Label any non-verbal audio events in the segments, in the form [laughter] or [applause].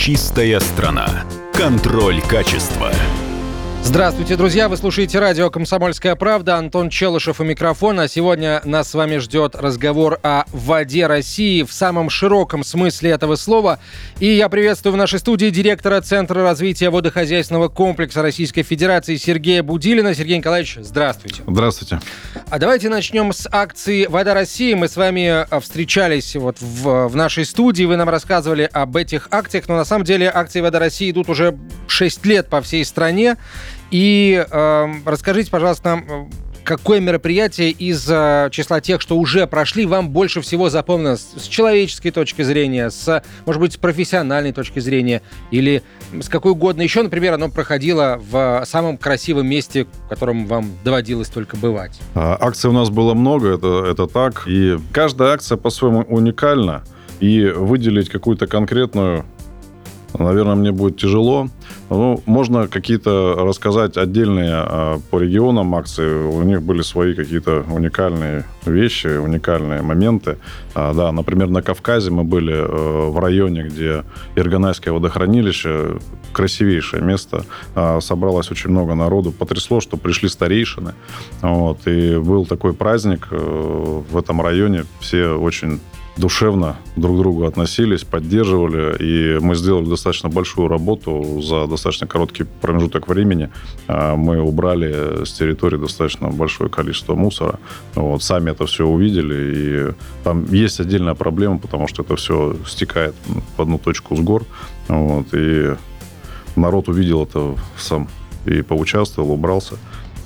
Чистая страна. Контроль качества. Здравствуйте, друзья! Вы слушаете радио «Комсомольская правда». Антон Челышев у микрофона. Сегодня нас с вами ждет разговор о воде России в самом широком смысле этого слова. И я приветствую в нашей студии директора Центра развития водохозяйственного комплекса Российской Федерации Сергея Будилина. Сергей Николаевич, здравствуйте. Здравствуйте. А давайте начнем с акции «Вода России». Мы с вами э, встречались вот в, в нашей студии. Вы нам рассказывали об этих акциях. Но на самом деле акции «Вода России» идут уже 6 лет по всей стране. И э, расскажите, пожалуйста, какое мероприятие из э, числа тех, что уже прошли, вам больше всего запомнилось с человеческой точки зрения, с, может быть, с профессиональной точки зрения, или с какой угодно еще, например, оно проходило в самом красивом месте, в котором вам доводилось только бывать? А, акций у нас было много, это, это так. И каждая акция по-своему уникальна. И выделить какую-то конкретную наверное, мне будет тяжело. Ну, можно какие-то рассказать отдельные а, по регионам акции. У них были свои какие-то уникальные вещи, уникальные моменты. А, да, например, на Кавказе мы были э, в районе, где Ирганайское водохранилище, красивейшее место. А, собралось очень много народу. Потрясло, что пришли старейшины. Вот, и был такой праздник э, в этом районе. Все очень душевно друг к другу относились, поддерживали, и мы сделали достаточно большую работу за достаточно короткий промежуток времени. А, мы убрали с территории достаточно большое количество мусора. Вот, сами это все увидели, и там есть отдельная проблема, потому что это все стекает в одну точку с гор. Вот, и народ увидел это сам и поучаствовал, убрался.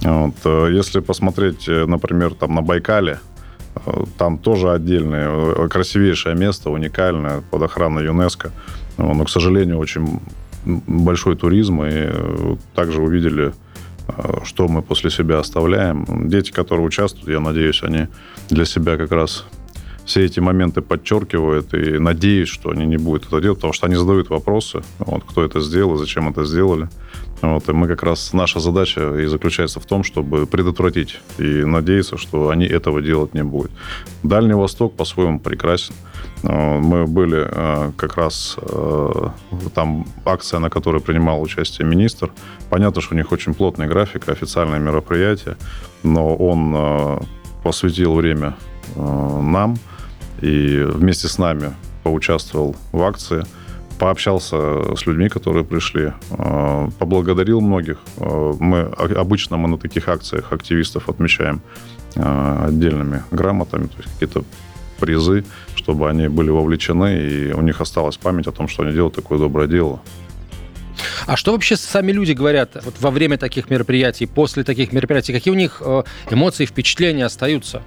Вот. Если посмотреть, например, там на Байкале, там тоже отдельное, э, красивейшее место, уникальное, под охраной ЮНЕСКО. Но, к сожалению, очень большой туризм. И э, также увидели, э, что мы после себя оставляем. Дети, которые участвуют, я надеюсь, они для себя как раз все эти моменты подчеркивают и надеюсь, что они не будут это делать, потому что они задают вопросы, вот, кто это сделал, зачем это сделали. Вот, и мы как раз, наша задача и заключается в том, чтобы предотвратить и надеяться, что они этого делать не будут. Дальний Восток по-своему прекрасен. Э, мы были э, как раз э, там акция, на которой принимал участие министр. Понятно, что у них очень плотный график, официальное мероприятие, но он посвятил время нам и вместе с нами поучаствовал в акции – пообщался с людьми, которые пришли, э, поблагодарил многих. Э, мы обычно мы на таких акциях активистов отмечаем э, отдельными грамотами, то есть какие-то призы, чтобы они были вовлечены, и у них осталась память о том, что они делают такое доброе дело. А что вообще сами люди говорят вот во время таких мероприятий, после таких мероприятий? Какие у них эмоции, впечатления остаются?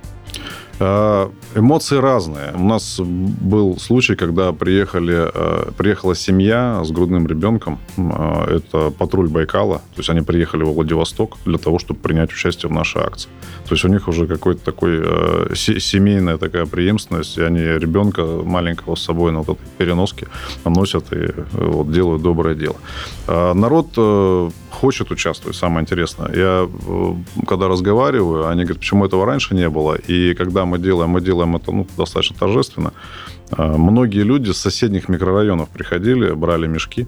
А, эмоции разные. У нас был случай, когда приехали, э, приехала семья с грудным ребенком. А, это патруль Байкала. То есть они приехали во Владивосток для того, чтобы принять участие в нашей акции. То есть у них уже какой-то такой э, семейная такая преемственность, и они ребенка маленького с собой на вот этой переноске носят и э, вот, делают доброе дело. А народ хочет участвовать, самое интересное. Я когда разговариваю, они говорят, почему этого раньше не было, и когда мы делаем, мы делаем это ну, достаточно торжественно. А, многие люди с соседних микрорайонов приходили, брали мешки,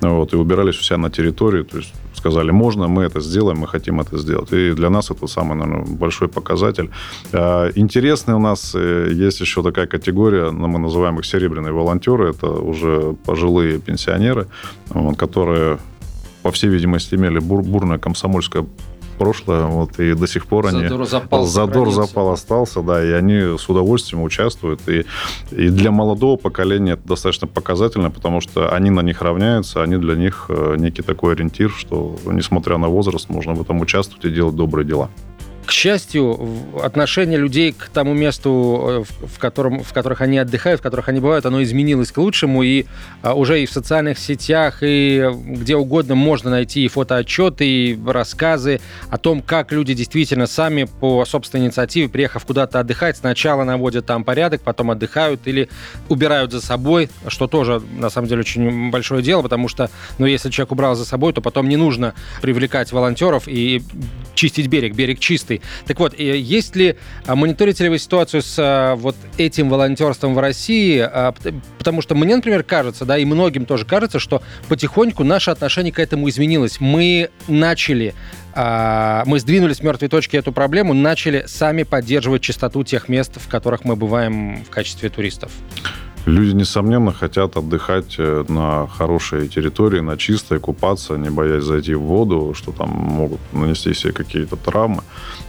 вот, и убирались у себя на территории, то есть сказали, можно, мы это сделаем, мы хотим это сделать. И для нас это самый, наверное, большой показатель. А, интересный у нас э, есть еще такая категория, ну, мы называем их серебряные волонтеры, это уже пожилые пенсионеры, которые по всей видимости, имели бур бурное комсомольское прошлое, вот, и до сих пор задор они... Запал задор запал остался, да, и они с удовольствием участвуют. И, и для молодого поколения это достаточно показательно, потому что они на них равняются, они для них э, некий такой ориентир, что, несмотря на возраст, можно в этом участвовать и делать добрые дела. К счастью, отношение людей к тому месту, э, в, котором, в которых они отдыхают, в которых они бывают, оно изменилось к лучшему, и а, уже и в социальных сетях, и где угодно можно найти и фотоотчеты, и рассказы о том, как люди действительно сами по собственной инициативе, приехав куда-то отдыхать, сначала наводят там порядок, потом отдыхают или убирают за собой, что тоже, на самом деле, очень большое дело, потому что, ну, если человек убрал за собой, то потом не нужно привлекать волонтеров и чистить берег, берег чистый. Территорий. Так вот, есть ли, а, мониторите ли вы ситуацию с а, вот этим волонтерством в России? А, потому что мне, например, кажется, да, и многим тоже кажется, что потихоньку наше отношение к этому изменилось. Мы начали мы сдвинули с мертвой точки эту проблему, начали сами поддерживать чистоту тех мест, в которых мы бываем в качестве туристов. Люди, несомненно, хотят отдыхать э, на хорошей территории, на чистой, купаться, не боясь зайти в воду, что там могут нанести себе какие-то травмы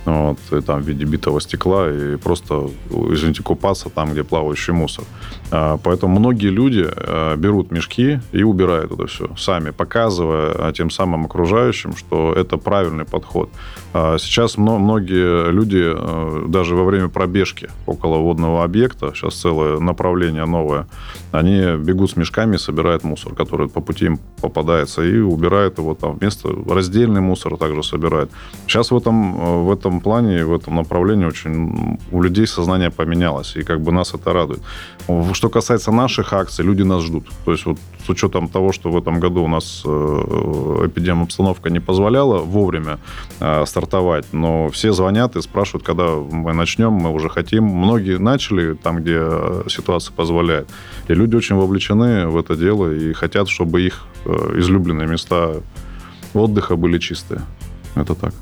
вот, и, там, в виде битого стекла и просто, извините, купаться там, где плавающий мусор. А, поэтому многие люди э, берут мешки и убирают это все сами, показывая а, тем самым окружающим, что это правильный подход. А, сейчас многие люди э, даже во время пробежки около водного объекта, сейчас целое направление новое, они бегут с мешками собирают мусор, который по пути им попадается, и убирают его там вместо раздельный мусор также собирают. Сейчас в этом, э, в этом плане, в этом направлении очень у людей сознание поменялось, и как бы нас это радует. Что касается наших акций, люди нас ждут. То есть вот с учетом того, что в этом году у нас э, эпидемия обстановка не позволяла вовремя стартовать, но все звонят и спрашивают, когда мы начнем, мы уже хотим. Многие начали там, где э, ситуация позволяет. И люди очень вовлечены в это дело и хотят, чтобы их э, излюбленные места отдыха были чистые. Это так.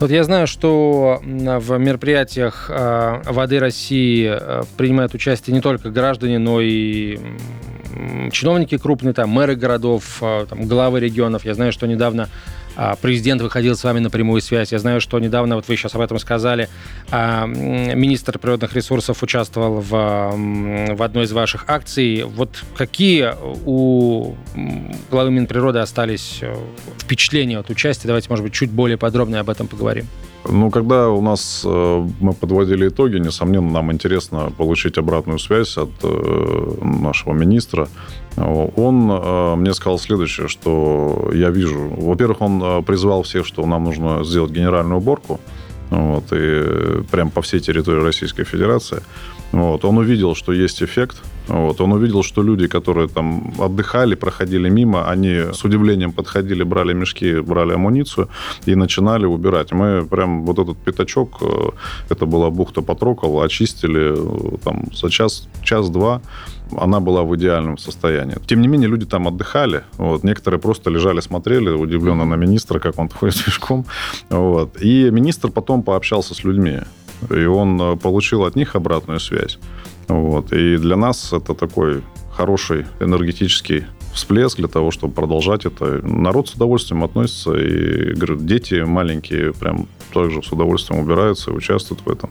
Вот я знаю, что в мероприятиях э, воды России принимают участие не только граждане, но и чиновники крупные, там, мэры городов, там, главы регионов. Я знаю, что недавно президент выходил с вами на прямую связь. Я знаю, что недавно, вот вы сейчас об этом сказали, а, министр природных ресурсов участвовал в, в одной из ваших акций. Вот какие у главы Минприроды остались э, впечатления от участия? Давайте, может быть, чуть более подробно об этом поговорим. Ну, когда у нас э, мы подводили итоги, несомненно, нам интересно получить обратную связь от э, нашего министра. Он э, мне сказал следующее, что я вижу. Во-первых, он призвал всех, что нам нужно сделать генеральную уборку. Вот, и прям по всей территории Российской Федерации. Вот, он увидел, что есть эффект. Вот, он увидел, что люди, которые там отдыхали, проходили мимо, они с удивлением подходили, брали мешки, брали амуницию и начинали убирать. Мы прям вот этот пятачок, э, это была бухта Патрокол, очистили э, там за час, час-два она была в идеальном состоянии. Тем не менее, люди там отдыхали. Вот. Некоторые просто лежали, смотрели, удивленно на министра, как он [laughs] ходит пешком. Вот. И министр потом пообщался с людьми и он э, получил от них обратную связь. Вот. И для нас это такой хороший энергетический всплеск для того, чтобы продолжать это. Народ с удовольствием относится, и говорю, дети маленькие прям также с удовольствием убираются и участвуют в этом.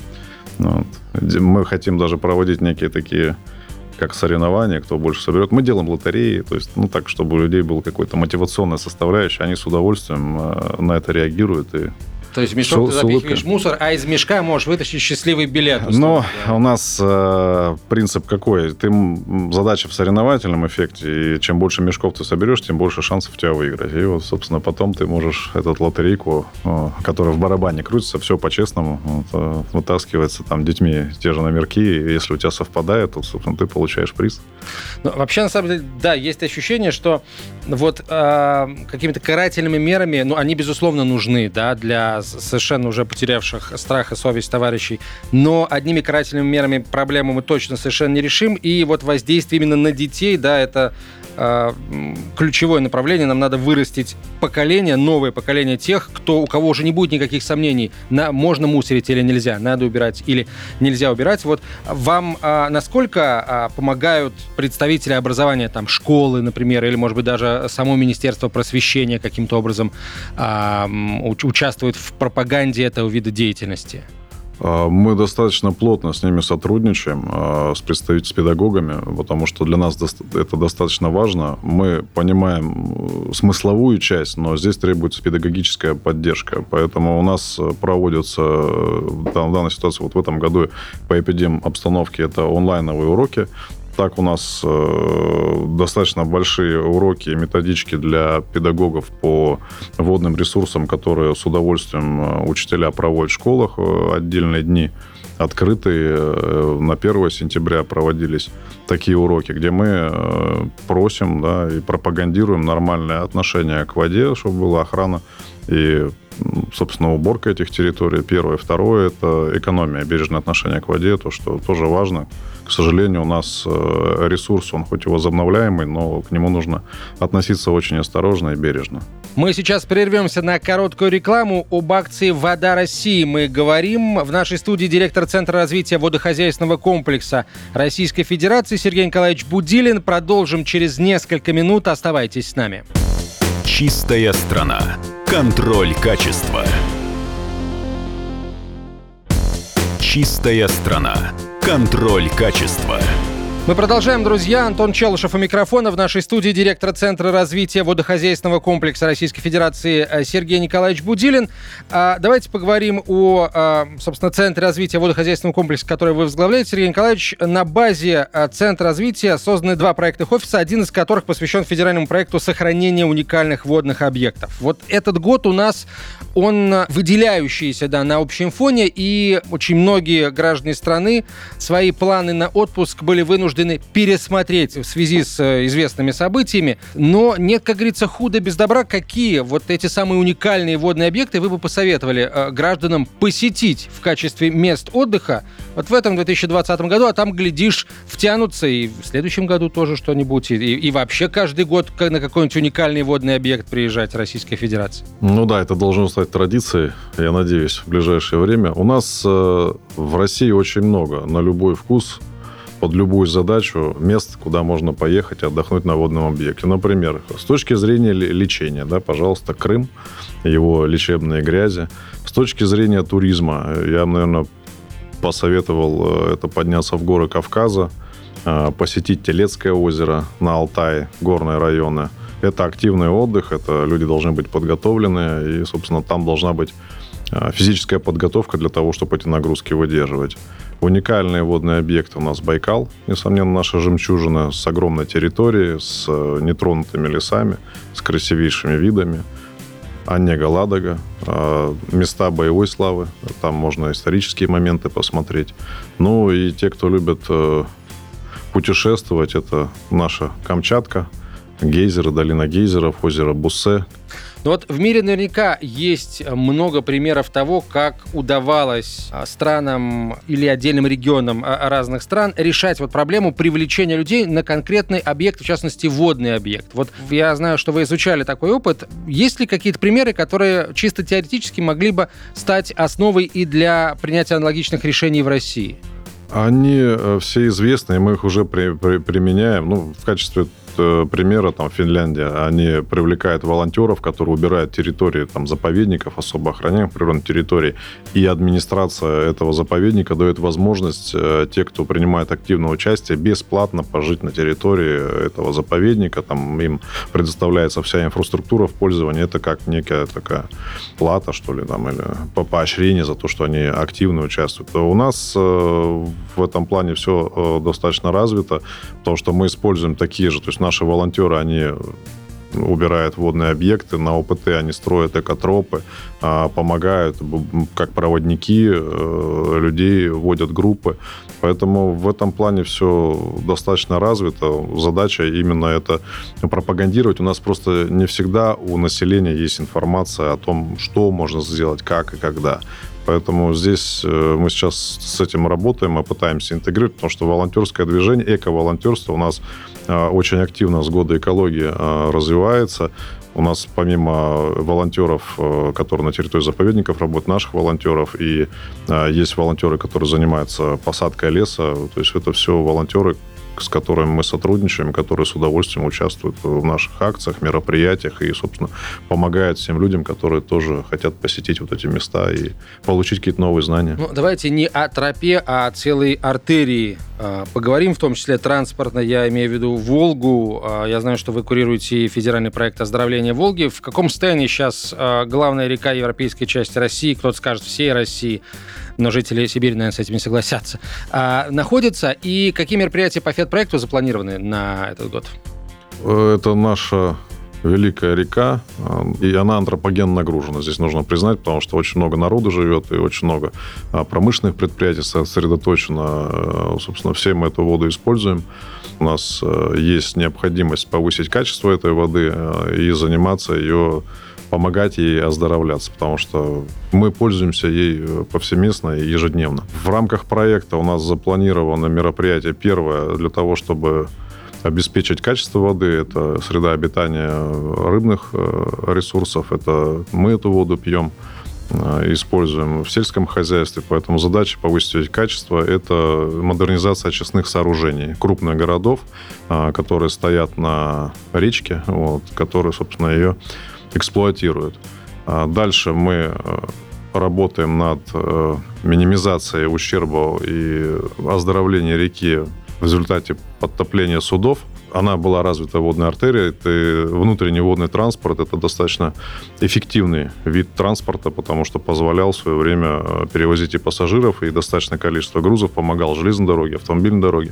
Вот. Мы хотим даже проводить некие такие как соревнования, кто больше соберет. Мы делаем лотереи, то есть, ну, так, чтобы у людей была какая-то мотивационная составляющая, они с удовольствием э, на это реагируют и то есть в мешок с, ты запихиваешь мусор, а из мешка можешь вытащить счастливый билет. Но да. у нас э, принцип какой? Ты задача в соревновательном эффекте, и чем больше мешков ты соберешь, тем больше шансов тебя выиграть. И вот, собственно, потом ты можешь этот лотерейку, э, которая в барабане крутится, все по-честному, вот, э, вытаскивается там детьми те же номерки, и если у тебя совпадает, то, собственно, ты получаешь приз. Ну, вообще, на самом деле, да, есть ощущение, что вот э, какими-то карательными мерами, ну, они, безусловно, нужны, да, для совершенно уже потерявших страх и совесть товарищей. Но одними карательными мерами проблему мы точно совершенно не решим. И вот воздействие именно на детей, да, это ключевое направление. Нам надо вырастить поколение, новое поколение тех, кто, у кого уже не будет никаких сомнений, на, можно мусорить или нельзя, надо убирать или нельзя убирать. Вот вам э, насколько э, помогают представители образования, там, школы, например, или, может быть, даже само Министерство просвещения каким-то образом э, участвует в пропаганде этого вида деятельности? А, мы достаточно плотно с ними сотрудничаем, а, с представителями, с педагогами, потому что для нас это достаточно важно. Мы понимаем э, смысловую часть, но здесь требуется педагогическая поддержка. Поэтому у нас проводятся э, в данной ситуации, вот в этом году по эпидем обстановке, это онлайновые уроки так у нас э, достаточно большие уроки и методички для педагогов по водным ресурсам, которые с удовольствием э, учителя проводят в школах э, отдельные дни открытые. На 1 сентября проводились такие уроки, где мы просим да, и пропагандируем нормальное отношение к воде, чтобы была охрана. И собственно, уборка этих территорий. Первое. Второе – это экономия, бережное отношение к воде, то, что тоже важно. К сожалению, у нас э, ресурс, он хоть и возобновляемый, но к нему нужно относиться очень осторожно и бережно. Мы сейчас прервемся на короткую рекламу об акции «Вода России». Мы говорим в нашей студии директор Центра развития водохозяйственного комплекса Российской Федерации Сергей Николаевич Будилин. Продолжим через несколько минут. Оставайтесь с нами. Чистая страна. Контроль качества. Чистая страна. Контроль качества. Мы продолжаем, друзья. Антон Челышев у микрофона. В нашей студии директор Центра развития водохозяйственного комплекса Российской Федерации э, Сергей Николаевич Будилин. А, давайте поговорим о, а, собственно, Центре развития водохозяйственного комплекса, который вы возглавляете, Сергей Николаевич. На базе а, Центра развития созданы два проектных офиса, один из которых посвящен федеральному проекту сохранения уникальных водных объектов. Вот этот год у нас он выделяющийся да, на общем фоне, и очень многие граждане страны свои планы на отпуск были вынуждены вынуждены пересмотреть в связи с э, известными событиями. Но нет, как говорится, худо без добра. Какие вот эти самые уникальные водные объекты вы бы посоветовали э, гражданам посетить в качестве мест отдыха вот в этом 2020 году, а там, глядишь, втянутся и в следующем году тоже что-нибудь, и, и вообще каждый год на какой-нибудь уникальный водный объект приезжать Российской Федерации? Ну да, это должно стать традицией, я надеюсь, в ближайшее время. У нас э, в России очень много на любой вкус под любую задачу мест, куда можно поехать и отдохнуть на водном объекте. Например, с точки зрения лечения, да, пожалуйста, Крым, его лечебные грязи. С точки зрения туризма, я, наверное, посоветовал э, это подняться в горы Кавказа, э, посетить Телецкое озеро на Алтае, горные районы. Это активный отдых, это люди должны быть подготовлены, и, собственно, там должна быть физическая подготовка для того, чтобы эти нагрузки выдерживать. Уникальные водные объекты у нас Байкал, несомненно, наша жемчужина с огромной территорией, с э, нетронутыми лесами, с красивейшими видами. Онега, Ладога, э, места боевой славы, там можно исторические моменты посмотреть. Ну и те, кто любит э, путешествовать, это наша Камчатка, гейзеры, долина гейзеров, озеро Буссе, но вот в мире наверняка есть много примеров того, как удавалось а, странам или отдельным регионам а, разных стран решать вот проблему привлечения людей на конкретный объект, в частности, водный объект. Вот я знаю, что вы изучали такой опыт. Есть ли какие-то примеры, которые чисто теоретически могли бы стать основой и для принятия аналогичных решений в России? Они э, все известны, и мы их уже при, при, применяем. Ну, в качестве примера, там, Финляндия, они привлекают волонтеров, которые убирают территории там, заповедников, особо охраняемых природных территорий, и администрация этого заповедника дает возможность э, те, кто принимает активное участие, бесплатно пожить на территории этого заповедника, там им предоставляется вся инфраструктура в пользовании, это как некая такая плата, что ли, там, или по поощрение за то, что они активно участвуют. У нас э, в этом плане все достаточно развито, потому что мы используем такие же, то есть наши волонтеры, они убирают водные объекты, на ОПТ они строят экотропы, а, помогают как проводники э, людей, водят группы. Поэтому в этом плане все достаточно развито. Задача именно это пропагандировать. У нас просто не всегда у населения есть информация о том, что можно сделать, как и когда. Поэтому здесь э, мы сейчас с этим работаем, мы пытаемся интегрировать, потому что волонтерское движение, эко-волонтерство у нас э, очень активно с года экологии э, развивается. У нас помимо волонтеров, которые на территории заповедников работают, наших волонтеров, и есть волонтеры, которые занимаются посадкой леса. То есть это все волонтеры, с которыми мы сотрудничаем, которые с удовольствием участвуют в наших акциях, мероприятиях и, собственно, помогают всем людям, которые тоже хотят посетить вот эти места и получить какие-то новые знания. Ну, давайте не о тропе, а о целой артерии а, поговорим, в том числе транспортно. Я имею в виду Волгу. А, я знаю, что вы курируете федеральный проект оздоровления Волги. В каком состоянии сейчас а, главная река европейской части России, кто-то скажет всей России, но жители Сибири, наверное, с этим не согласятся, находится? И какие мероприятия по ФЕД-проекту запланированы на этот год? Это наша великая река, а, и она антропогенно нагружена. Здесь нужно признать, потому что очень много народу живет, и очень много а, промышленных предприятий сосредоточено. А, собственно, все мы эту воду используем. У нас есть необходимость повысить качество этой воды и заниматься ее помогать ей оздоровляться, потому что мы пользуемся ей повсеместно и ежедневно. В рамках проекта у нас запланировано мероприятие первое для того, чтобы обеспечить качество воды. Это среда обитания рыбных э, ресурсов. Это мы эту воду пьем э, используем в сельском хозяйстве, поэтому задача повысить качество – это модернизация очистных сооружений крупных городов, э, которые стоят на речке, вот, которые, собственно, ее эксплуатируют. А дальше мы работаем над минимизацией ущерба и оздоровлением реки в результате подтопления судов. Она была развита водной артерией. Это внутренний водный транспорт. Это достаточно эффективный вид транспорта, потому что позволял в свое время э, перевозить и пассажиров, и достаточное количество грузов, помогал железной дороге, автомобильной дороге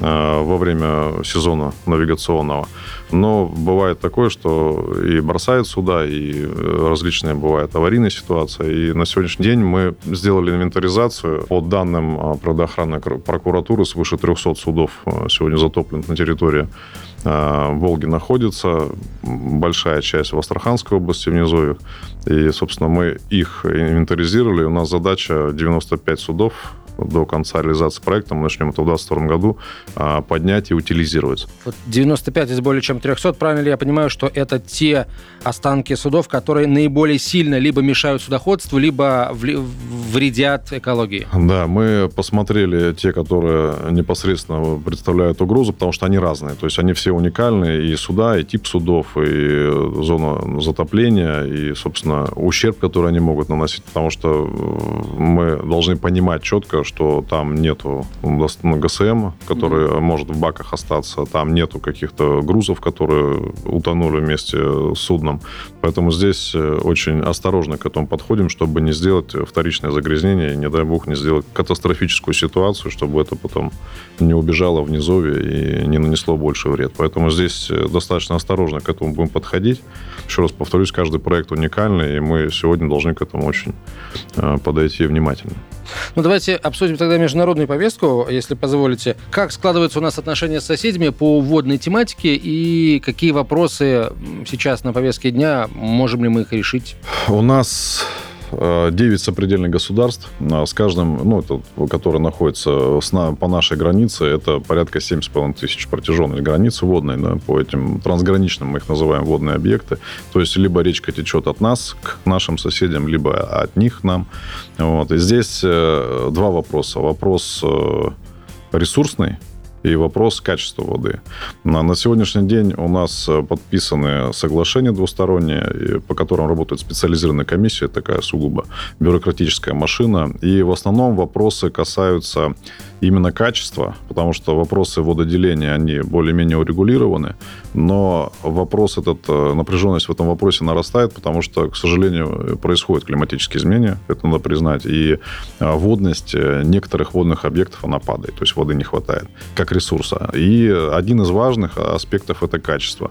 э, во время сезона навигационного. Но бывает такое, что и бросают суда, и э, различные бывают аварийные ситуации. И на сегодняшний день мы сделали инвентаризацию. По данным э, природоохранной прокуратуры, свыше 300 судов сегодня затоплено на территории Волги находится. Большая часть в Астраханской области, в Низовьях. И, собственно, мы их инвентаризировали. У нас задача 95 судов до конца реализации проекта, мы начнем это в 2022 году, а, поднять и утилизировать. Вот 95 из более чем 300, правильно ли я понимаю, что это те останки судов, которые наиболее сильно либо мешают судоходству, либо вредят экологии? Да, мы посмотрели те, которые непосредственно представляют угрозу, потому что они разные. То есть они все уникальные, и суда, и тип судов, и зона затопления, и, собственно, ущерб, который они могут наносить, потому что мы должны понимать четко, что там нету ГСМ, который mm-hmm. может в баках остаться, там нету каких-то грузов, которые утонули вместе с судном. Поэтому здесь э, очень осторожно к этому подходим, чтобы не сделать вторичное загрязнение, и, не дай бог, не сделать катастрофическую ситуацию, чтобы это потом не убежало в низовье и не нанесло больше вред. Поэтому здесь э, достаточно осторожно к этому будем подходить. Еще раз повторюсь, каждый проект уникальный, и мы сегодня должны к этому очень э, подойти внимательно. Ну, давайте обсудим тогда международную повестку, если позволите. Как складываются у нас отношения с соседями по водной тематике и какие вопросы сейчас на повестке дня, можем ли мы их решить? У нас 9 сопредельных государств. А с каждым, ну, это, который находится с, по нашей границе, это порядка 7,5 тысяч протяженной границы водной. Да, по этим трансграничным мы их называем водные объекты. То есть либо речка течет от нас к нашим соседям, либо от них нам. Вот. И здесь э, два вопроса. Вопрос э, ресурсный, и вопрос качества воды. На, на сегодняшний день у нас э, подписаны соглашения двусторонние, по которым работает специализированная комиссия, такая сугубо бюрократическая машина. И в основном вопросы касаются именно качества, потому что вопросы вододеления, они более-менее урегулированы, но вопрос этот, э, напряженность в этом вопросе нарастает, потому что, к сожалению, происходят климатические изменения, это надо признать, и э, водность некоторых водных объектов, она падает, то есть воды не хватает. Как ресурса. И один из важных аспектов – это качество.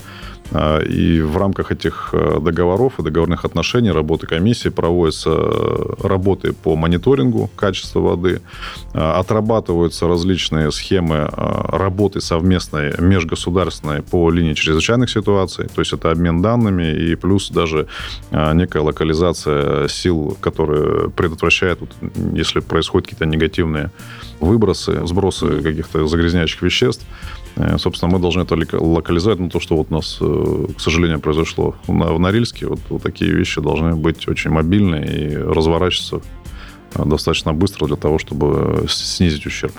А, и в рамках этих э, договоров и договорных отношений работы комиссии проводятся э, работы по мониторингу качества воды, а, отрабатываются различные схемы а, работы совместной межгосударственной по линии чрезвычайных ситуаций, то есть это обмен данными и плюс даже некая локализация сил, которые предотвращают, если происходят какие-то негативные выбросы, сбросы каких-то загрязняющих веществ. Э, собственно, мы должны это локализовать. Но то, что вот у нас, э, к сожалению, произошло в Норильске, вот, вот такие вещи должны быть очень мобильные и разворачиваться э, достаточно быстро для того, чтобы снизить ущерб.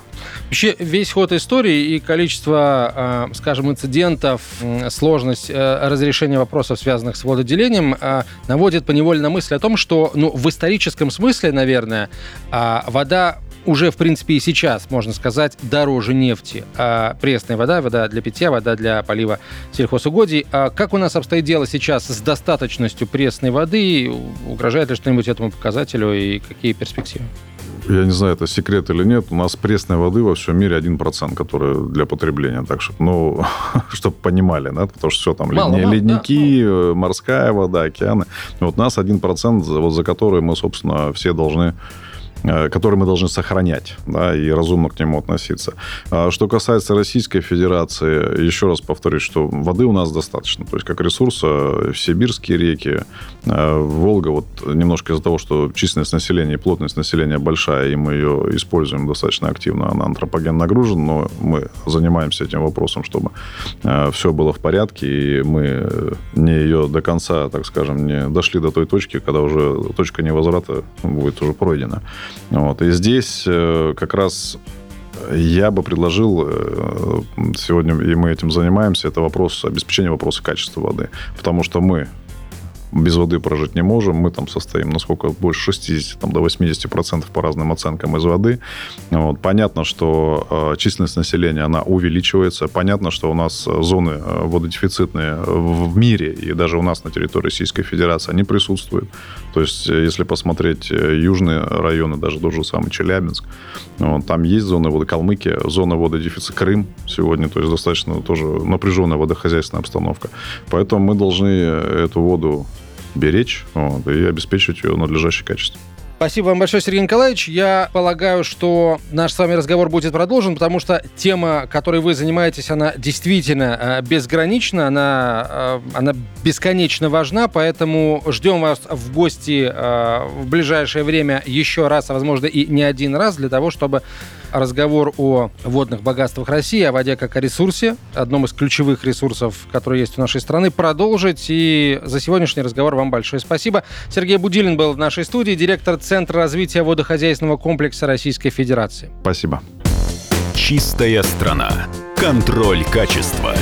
Вообще весь ход истории и количество, скажем, инцидентов, сложность разрешения вопросов, связанных с вододелением, наводит поневоле на мысль о том, что ну, в историческом смысле, наверное, вода уже, в принципе, и сейчас, можно сказать, дороже нефти. А пресная вода, вода для питья, вода для полива сельхозугодий. А как у нас обстоит дело сейчас с достаточностью пресной воды? Угрожает ли что-нибудь этому показателю и какие перспективы? Я не знаю, это секрет или нет, у нас пресной воды во всем мире 1%, который для потребления. Так что, ну, [laughs] чтобы понимали, да, потому что все там мало, ледни, мало, ледники, да, мало. морская вода, океаны. Вот у нас 1%, вот за который мы, собственно, все должны э, который мы должны сохранять да, и разумно к нему относиться. А что касается Российской Федерации, еще раз повторюсь, что воды у нас достаточно. То есть как ресурса в сибирские реки, э, Волга, вот немножко из-за того, что численность населения и плотность населения большая, и мы ее используем достаточно активно, она антропоген нагружена, но мы занимаемся этим вопросом, чтобы э, все было в порядке, и мы не ее до конца, так скажем, не дошли до той точки, когда уже точка невозврата будет уже пройдена. Вот. И здесь э, как раз я бы предложил, э, сегодня и мы этим занимаемся, это вопрос обеспечения вопроса качества воды. Потому что мы без воды прожить не можем. Мы там состоим, насколько больше 60 там, до 80 процентов по разным оценкам из воды. Вот. Понятно, что э, численность населения, она увеличивается. Понятно, что у нас зоны э, вододефицитные в мире и даже у нас на территории Российской Федерации, они присутствуют. То есть, э, если посмотреть э, южные районы, даже тот же самый Челябинск, вот, там есть зоны воды Калмыкия, зона вододефицита Крым сегодня, то есть достаточно тоже напряженная водохозяйственная обстановка. Поэтому мы должны эту воду беречь вот, и обеспечивать ее надлежащее качество. Спасибо вам большое, Сергей Николаевич. Я полагаю, что наш с вами разговор будет продолжен, потому что тема, которой вы занимаетесь, она действительно э, безгранична, она, э, она бесконечно важна, поэтому ждем вас в гости э, в ближайшее время еще раз, а возможно и не один раз, для того, чтобы разговор о водных богатствах России, о воде как о ресурсе, одном из ключевых ресурсов, которые есть у нашей страны, продолжить. И за сегодняшний разговор вам большое спасибо. Сергей Будилин был в нашей студии, директор Центра развития водохозяйственного комплекса Российской Федерации. Спасибо. Чистая страна. Контроль качества.